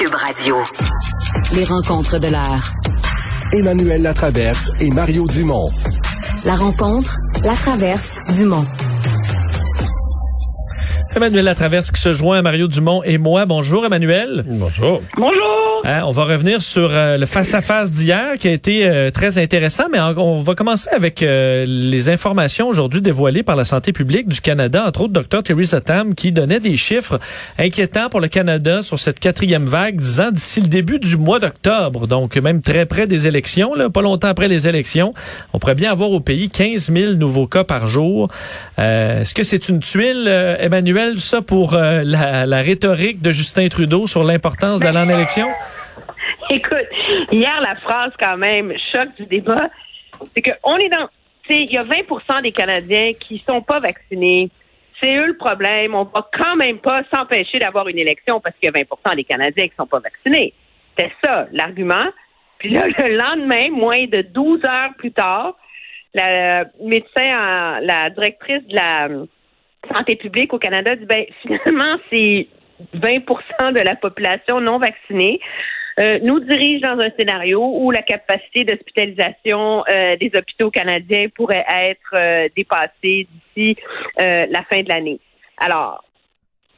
Cube Radio. Les rencontres de l'heure. Emmanuel Latraverse et Mario Dumont. La rencontre, la traverse, Dumont. Emmanuel Latraverse qui se joint à Mario Dumont et moi. Bonjour Emmanuel. Bonjour. Bonjour. Hein, on va revenir sur euh, le face-à-face d'hier qui a été euh, très intéressant, mais on va commencer avec euh, les informations aujourd'hui dévoilées par la santé publique du Canada, entre autres Dr. Theresa Tam, qui donnait des chiffres inquiétants pour le Canada sur cette quatrième vague, disant d'ici le début du mois d'octobre, donc même très près des élections, là, pas longtemps après les élections, on pourrait bien avoir au pays 15 000 nouveaux cas par jour. Est-ce que c'est une tuile, Emmanuel, ça pour la, la rhétorique de Justin Trudeau sur l'importance d'aller en élection? Écoute, hier, la phrase quand même choc du débat, c'est qu'on est dans. Il y a 20% des Canadiens qui sont pas vaccinés. C'est eux le problème. On va quand même pas s'empêcher d'avoir une élection parce qu'il y a 20% des Canadiens qui sont pas vaccinés. C'était ça, l'argument. Puis là, le lendemain, moins de 12 heures plus tard, la médecin, la directrice de la santé publique au Canada dit, ben, finalement, c'est 20% de la population non vaccinée. Euh, nous dirige dans un scénario où la capacité d'hospitalisation euh, des hôpitaux canadiens pourrait être euh, dépassée d'ici la fin de l'année. Alors,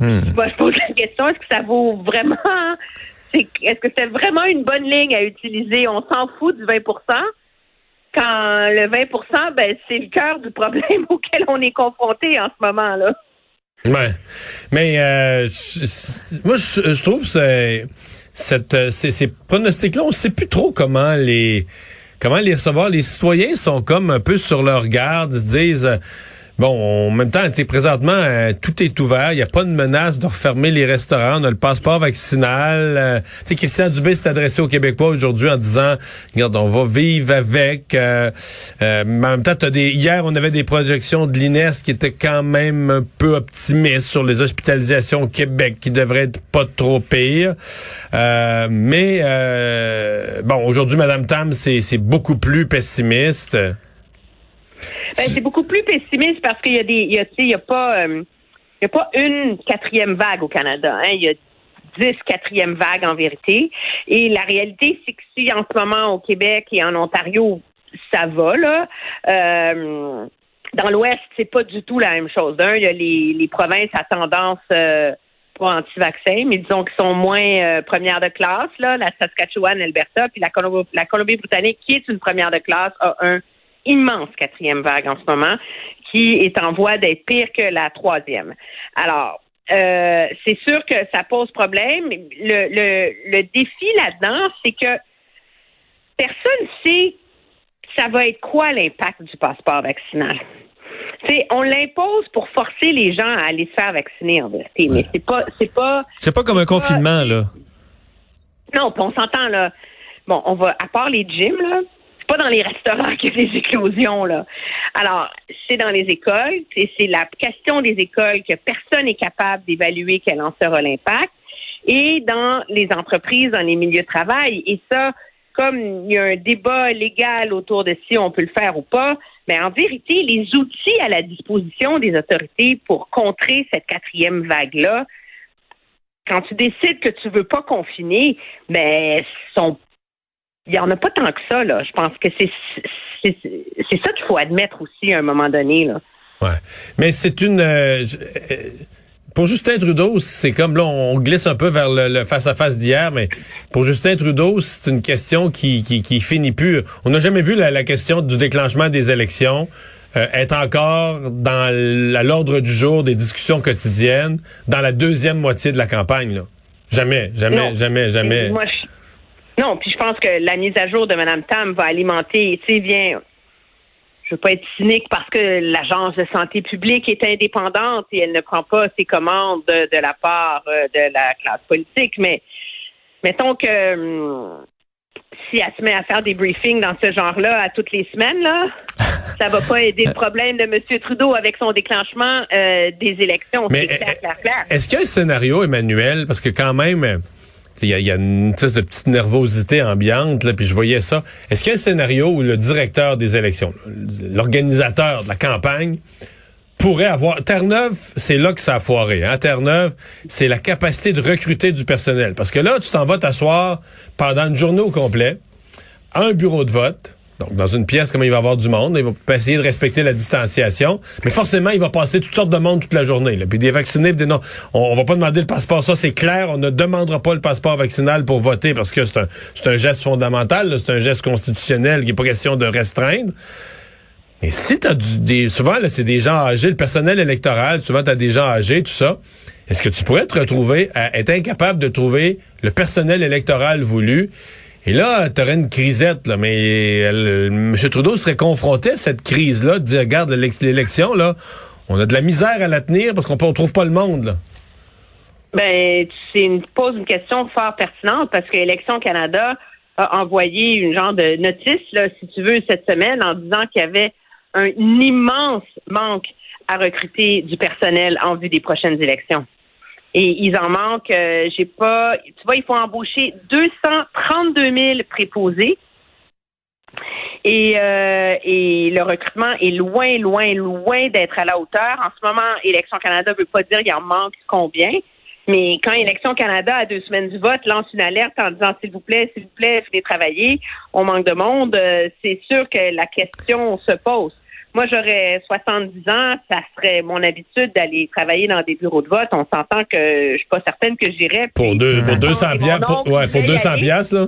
hmm. je pose la question, est-ce que ça vaut vraiment, est-ce que c'est vraiment une bonne ligne à utiliser? On s'en fout du 20 quand le 20% ben, c'est le cœur du problème auquel on est confronté en ce moment-là. Ouais. Mais moi, je, trouve c'est cette, euh, ces, ces pronostics-là, on sait plus trop comment les comment les recevoir. Les citoyens sont comme un peu sur leur garde, se disent euh, Bon, en même temps, présentement, euh, tout est ouvert. Il n'y a pas de menace de refermer les restaurants. On a le passeport vaccinal. Euh, sais, Christian Dubé s'est adressé aux Québécois aujourd'hui en disant, regarde, on va vivre avec. Euh, euh, mais en même temps, as des, hier, on avait des projections de l'INES qui étaient quand même un peu optimistes sur les hospitalisations au Québec, qui devraient être pas trop pires. mais bon, aujourd'hui, Madame Tam, c'est beaucoup plus pessimiste. Ben, c'est beaucoup plus pessimiste parce qu'il y a des, il y il y a pas, euh, il y a pas une quatrième vague au Canada. Hein. Il y a dix quatrièmes vagues en vérité. Et la réalité, c'est que si en ce moment au Québec et en Ontario, ça va là. Euh, dans l'Ouest, c'est pas du tout la même chose. Il y a les, provinces à tendance euh, pas anti-vaccin, mais disons qu'ils sont moins euh, première de classe, là, la Saskatchewan, l'Alberta, puis la Colombie-Britannique, qui est une première de classe, a un immense quatrième vague en ce moment qui est en voie d'être pire que la troisième. Alors, euh, c'est sûr que ça pose problème. Le, le, le défi là-dedans, c'est que personne sait ça va être quoi l'impact du passeport vaccinal. C'est, on l'impose pour forcer les gens à aller se faire vacciner en vérité, mais c'est pas c'est pas c'est pas comme un confinement là. Non, on s'entend là. Bon, on va à part les gyms là, pas dans les restaurants qu'il y a des éclosions, là. Alors, c'est dans les écoles. C'est la question des écoles que personne n'est capable d'évaluer quel en sera l'impact. Et dans les entreprises, dans les milieux de travail. Et ça, comme il y a un débat légal autour de si on peut le faire ou pas, mais en vérité, les outils à la disposition des autorités pour contrer cette quatrième vague-là, quand tu décides que tu veux pas confiner, mais sont il n'y en a pas tant que ça, là. Je pense que c'est c'est ça qu'il faut admettre aussi à un moment donné, là. Ouais. Mais c'est une euh, euh, pour Justin Trudeau, c'est comme là, on glisse un peu vers le face-à-face d'hier, mais pour Justin Trudeau, c'est une question qui, qui, qui finit plus. On n'a jamais vu la, question du déclenchement des élections euh, être encore dans l'ordre du jour des discussions quotidiennes dans la deuxième moitié de la campagne. Là. Jamais, jamais, jamais, jamais. Moi, non, puis je pense que la mise à jour de Mme Tam va alimenter, tu sais, bien, je veux pas être cynique parce que l'agence de santé publique est indépendante et elle ne prend pas ses commandes de, la part euh, de la classe politique, mais mettons que hum, si elle se met à faire des briefings dans ce genre-là à toutes les semaines, là, ça va pas aider le problème de M. Trudeau avec son déclenchement euh, des élections. Mais est-ce qu'il y a un scénario, Emmanuel, parce que quand même, il y, a, y a une espèce de petite nervosité ambiante, là, puis je voyais ça. Est-ce qu'il y a un scénario où le directeur des élections, l'organisateur de la campagne, pourrait avoir... Terre-Neuve, c'est là que ça a foiré. Hein? Terre-Neuve, c'est la capacité de recruter du personnel. Parce que là, tu t'en vas t'asseoir pendant une journée au complet à un bureau de vote. Donc, dans une pièce, comment il va y avoir du monde, il va essayer de respecter la distanciation, mais forcément, il va passer toutes sortes de monde toute la journée. Là. Puis des vaccinés, puis des non. On, on va pas demander le passeport, ça c'est clair. On ne demandera pas le passeport vaccinal pour voter parce que c'est un, geste fondamental, c'est un geste constitutionnel qui n'est pas question de restreindre. Mais si t'as du, des, souvent là, c'est des gens âgés, le personnel électoral, souvent t'as des gens âgés, tout ça. Est-ce que tu pourrais te retrouver à être incapable de trouver le personnel électoral voulu? Et là, tu aurais une crisette, là, mais euh, M. Trudeau serait confronté à cette crise-là, de dire, regarde, l'élection, là, on a de la misère à la tenir parce qu'on ne trouve pas le monde. Là. Ben, tu une- poses une question fort pertinente parce que Élection Canada a envoyé une genre de notice, là, si tu veux, cette semaine en disant qu'il y avait un immense manque à recruter du personnel en vue des prochaines élections. Et ils en manquent, euh, j'ai pas, tu vois, il faut embaucher 232 000 préposés. Et, euh, et le recrutement est loin, loin, loin d'être à la hauteur. En ce moment, Élection Canada veut pas dire qu'il en manque combien, mais quand Élection Canada, à deux semaines du vote, lance une alerte en disant s'il vous plaît, s'il vous plaît, venez travailler, on manque de monde, euh, c'est sûr que la question se pose. Moi, j'aurais 70 ans, ça serait mon habitude d'aller travailler dans des bureaux de vote. On s'entend que je suis pas certaine que j'irais. Pour, deux, pour Attends, 200 et mon piastres, pour, ouais, pour voulait y 200 aller. piastres, là.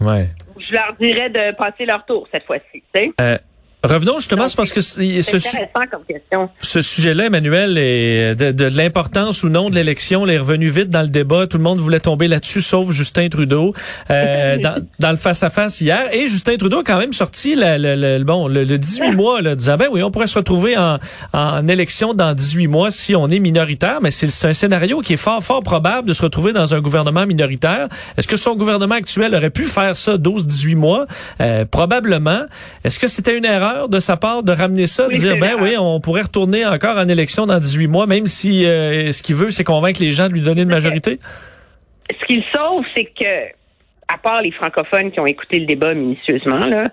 Ouais. Je leur dirais de passer leur tour cette fois-ci. tu sais. Euh, revenons justement, Donc, c'est parce que C'est ce, su- intéressant comme question. ce sujet-là, Emmanuel, est de, de l'importance ou non de l'élection, est revenu vite dans le débat. Tout le monde voulait tomber là-dessus, sauf Justin Trudeau, euh, dans, dans le face-à-face hier. Et Justin Trudeau a quand même sorti la- le, le- bon, le, le 18 mois, là, disant, ben oui, on pourrait se retrouver en, en élection dans 18 mois si on est minoritaire, mais c'est c'est un scénario qui est fort, fort probable de se retrouver dans un gouvernement minoritaire. Est-ce que son gouvernement actuel aurait pu faire ça 12-18 mois? Euh, probablement. Est-ce que c'était une erreur de sa part de ramener ça, de Oui, dire, ben oui, on pourrait retourner encore en élection dans 18 mois, même si euh, ce qu'il veut, c'est convaincre les gens de lui donner une majorité? Ce qu'il sauve, c'est que, à part les francophones qui ont écouté le débat minutieusement, là,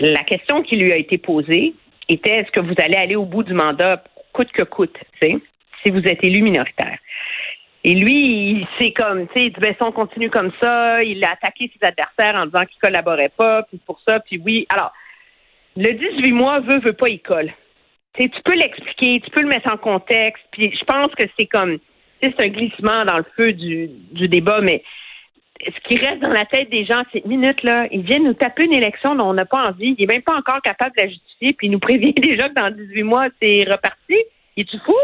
la question qui lui a été posée était est-ce que vous allez aller au bout du mandat coûte que coûte, tu sais, si vous êtes élu minoritaire? Et lui, il c'est comme, tu sais, il dit, ben, si on continue comme ça, il a attaqué ses adversaires en disant qu'il collaborait pas, puis pour ça, puis oui. Alors, le 18 mois, veut, veut pas, il colle. Tu peux l'expliquer, tu peux le mettre en contexte, puis je pense que c'est comme, c'est un glissement dans le feu du, débat, mais ce qui reste dans la tête des gens, c'est minutes là, ils viennent nous taper une élection dont on n'a pas envie, il est même pas encore capable de la justifier, puis il nous prévient déjà que dans 18 mois, c'est reparti. Il est-tu fou?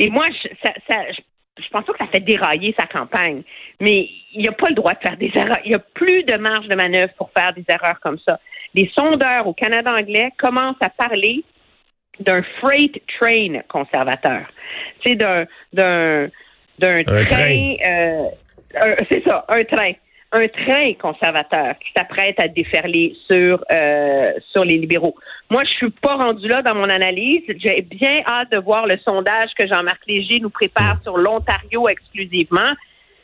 Et moi, je, ça, ça, je, pense pas que ça fait dérailler sa campagne, mais il n'y a pas le droit de faire des erreurs. Il n'y a plus de marge de manœuvre pour faire des erreurs comme ça. Les sondeurs au Canada anglais commencent à parler d'un freight train conservateur. Tu sais, d'un d'un d'un Un train, euh, c'est ça, un train. Un train conservateur qui s'apprête à déferler sur euh, sur les libéraux. Moi, je suis pas rendue là dans mon analyse. J'ai bien hâte de voir le sondage que Jean-Marc Léger nous prépare sur l'Ontario exclusivement.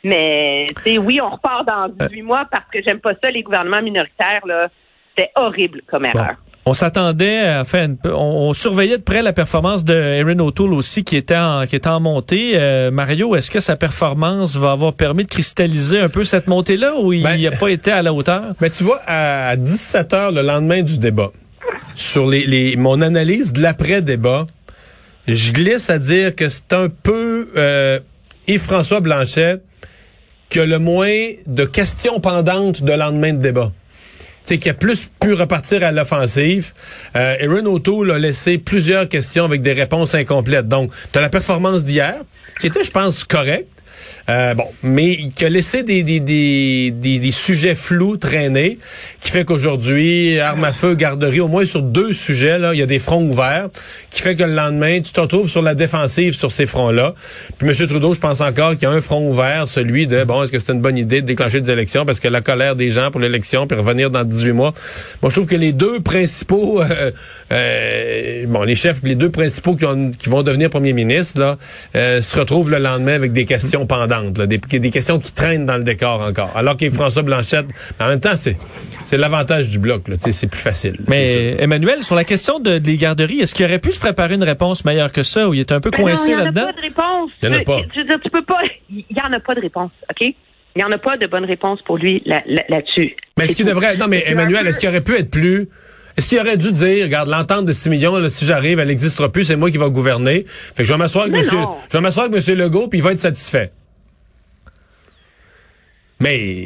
Mais tu sais, oui, on repart dans 18 mois parce que j'aime pas ça, les gouvernements minoritaires, là. C'était horrible comme erreur. On s'attendait, enfin, une peu- on, on surveillait de près la performance de Erin O'Toole aussi, qui était en, qui était en montée. Euh, Mario, est-ce que sa performance va avoir permis de cristalliser un peu cette montée-là ou il Ben, n'a pas été à la hauteur? Mais tu vois, à 17 heures le lendemain du débat, sur les, les mon analyse de l'après-débat, je glisse à dire que c'est un peu euh, Yves-François Blanchet qui a le moins de questions pendantes de lendemain de débat. C'est qui a plus pu repartir à l'offensive. Euh, Erin O'Toole a laissé plusieurs questions avec des réponses incomplètes. Donc, tu la performance d'hier, qui était, je pense, correcte. Euh, bon, mais qui a laissé des, des, des, des, des sujets flous traîner, qui fait qu'aujourd'hui, arme à feu, garderie, au moins sur deux sujets, là, il y a des fronts ouverts, qui fait que le lendemain, tu te retrouves sur la défensive sur ces fronts-là. Puis M. Trudeau, je pense encore qu'il y a un front ouvert, celui de, bon, est-ce que c'est une bonne idée de déclencher des élections, parce que la colère des gens pour l'élection, puis revenir dans 18 mois. Moi, je trouve que les deux principaux, euh, euh, bon, les chefs, les deux principaux qui, qui vont devenir premiers ministres, là, euh, se retrouvent le lendemain avec des questions pendantes, là, des, des questions qui traînent dans le décor encore. Alors qu'il François Blanchette, en même temps, c'est c'est l'avantage du bloc, là, c'est plus facile. Mais Emmanuel, sur la question de, des garderies, est-ce qu'il aurait pu se préparer une réponse meilleure que ça, ou il était un peu coincé là-dedans? Il n'y en a pas de réponse. Il y en a pas. Je veux dire, tu peux pas. Il y en a pas de réponse, OK? Il n'y en a pas de bonne réponse pour lui là- là- là-dessus. Mais est-ce qu'il devrait. Non, mais Emmanuel, est-ce qu'il aurait pu être plus. Est-ce qu'il aurait dû dire, regarde, l'entente de 6 millions, là, si j'arrive, elle n'existera plus, c'est moi qui va gouverner. Fait que je vais m'asseoir avec Mais monsieur, non. je vais m'asseoir avec monsieur Legault, puis il va être satisfait. Mais.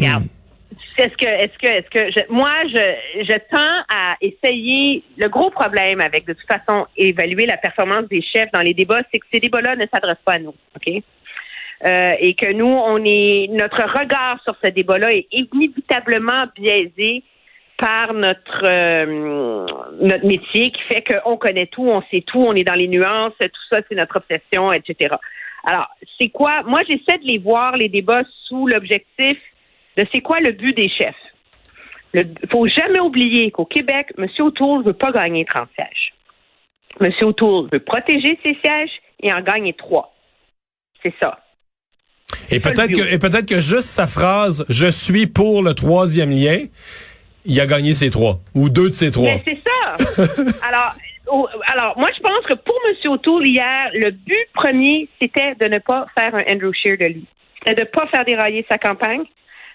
Est-ce que, est-ce que, est-ce que, je- moi, je, je tends à essayer. Le gros problème avec, de toute façon, évaluer la performance des chefs dans les débats, c'est que ces débats-là ne s'adressent pas à nous, ok? Euh, Et que nous, on est, notre regard sur ce débat-là est inévitablement biaisé par notre euh, notre métier qui fait qu'on connaît tout, on sait tout, on est dans les nuances, tout ça, c'est notre obsession, etc. Alors, c'est quoi? Moi, j'essaie de les voir, les débats, sous l'objectif de c'est quoi le but des chefs. Il faut jamais oublier qu'au Québec, M. O'Toole ne veut pas gagner 30 sièges. M. O'Toole veut protéger ses sièges et en gagner trois. C'est ça. Et peut-être que, et peut-être que juste sa phrase, je suis pour le troisième lien, il a gagné ses trois. Ou deux de ses trois. Mais c'est ça. alors, alors, moi, je pense que pour M. O'Toole, hier, le but premier, c'était de ne pas faire un Andrew Scheer de lui. C'était de ne pas faire dérailler sa campagne.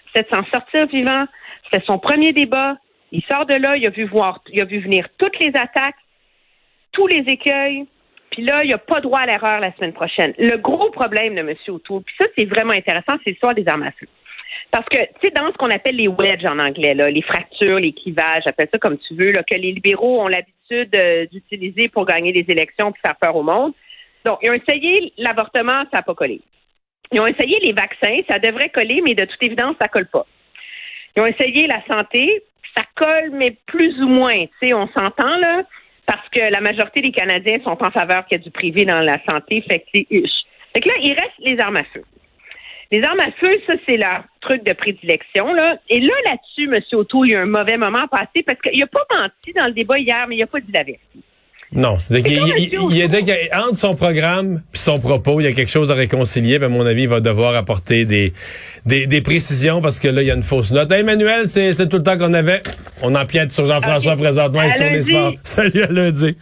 C'était de s'en sortir vivant. C'était son premier débat. Il sort de là, il a vu voir, il a vu venir toutes les attaques, tous les écueils. Puis là, il n'y a pas droit à l'erreur la semaine prochaine. Le gros problème de M. O'Toole, puis ça, c'est vraiment intéressant, c'est l'histoire des armes à feu. Parce que, tu sais, dans ce qu'on appelle les wedges en anglais, là, les fractures, les clivages, appelle ça comme tu veux, là, que les libéraux ont l'habitude euh, d'utiliser pour gagner des élections puis faire peur au monde. Donc, ils ont essayé l'avortement, ça n'a pas collé. Ils ont essayé les vaccins, ça devrait coller, mais de toute évidence, ça colle pas. Ils ont essayé la santé, ça colle, mais plus ou moins. Tu sais, on s'entend, là, parce que la majorité des Canadiens sont en faveur qu'il y ait du privé dans la santé, fait que. Fait que là, il reste les armes à feu. Les armes à feu, ça, c'est leur truc de prédilection, là. Et là, là-dessus, M. O'Toole, il y a un mauvais moment passé parce qu'il n'a pas menti dans le débat hier, mais il n'a pas dit la vérité. Non, il, il, a dit qu'entre son programme puis son propos, il y a quelque chose à réconcilier. Ben, à mon avis, il va devoir apporter des, des, des précisions parce que là, il y a une fausse note. Hey, Emmanuel, c'est tout le temps qu'on avait. On empiète sur Jean-François Ok. présentement et sur les lundi. sports. Salut à lundi.